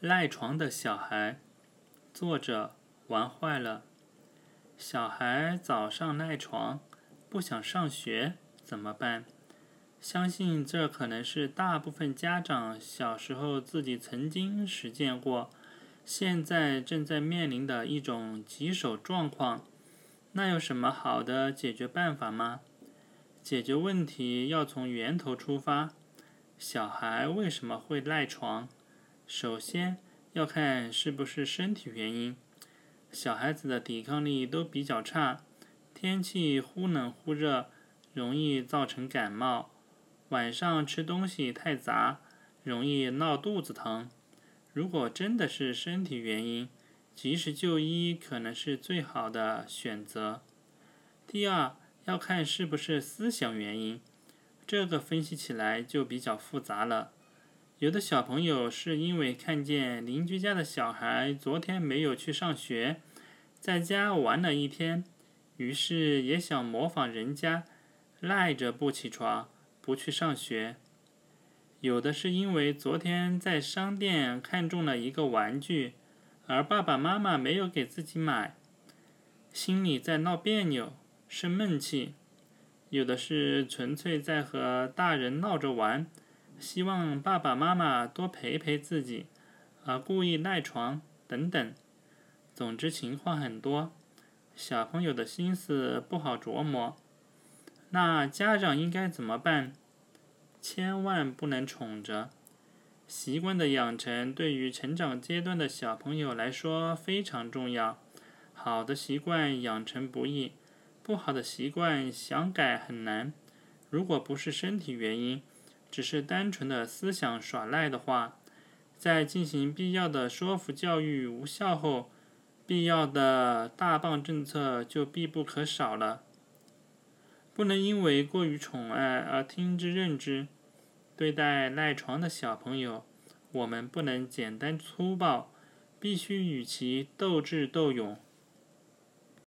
赖床的小孩，作者玩坏了。小孩早上赖床，不想上学怎么办？相信这可能是大部分家长小时候自己曾经实践过，现在正在面临的一种棘手状况。那有什么好的解决办法吗？解决问题要从源头出发。小孩为什么会赖床？首先要看是不是身体原因，小孩子的抵抗力都比较差，天气忽冷忽热，容易造成感冒；晚上吃东西太杂，容易闹肚子疼。如果真的是身体原因，及时就医可能是最好的选择。第二，要看是不是思想原因，这个分析起来就比较复杂了。有的小朋友是因为看见邻居家的小孩昨天没有去上学，在家玩了一天，于是也想模仿人家，赖着不起床，不去上学。有的是因为昨天在商店看中了一个玩具，而爸爸妈妈没有给自己买，心里在闹别扭，生闷气。有的是纯粹在和大人闹着玩。希望爸爸妈妈多陪陪自己，而故意赖床等等。总之情况很多，小朋友的心思不好琢磨。那家长应该怎么办？千万不能宠着。习惯的养成对于成长阶段的小朋友来说非常重要。好的习惯养成不易，不好的习惯想改很难。如果不是身体原因，只是单纯的思想耍赖的话，在进行必要的说服教育无效后，必要的大棒政策就必不可少了。不能因为过于宠爱而听之任之。对待赖床的小朋友，我们不能简单粗暴，必须与其斗智斗勇。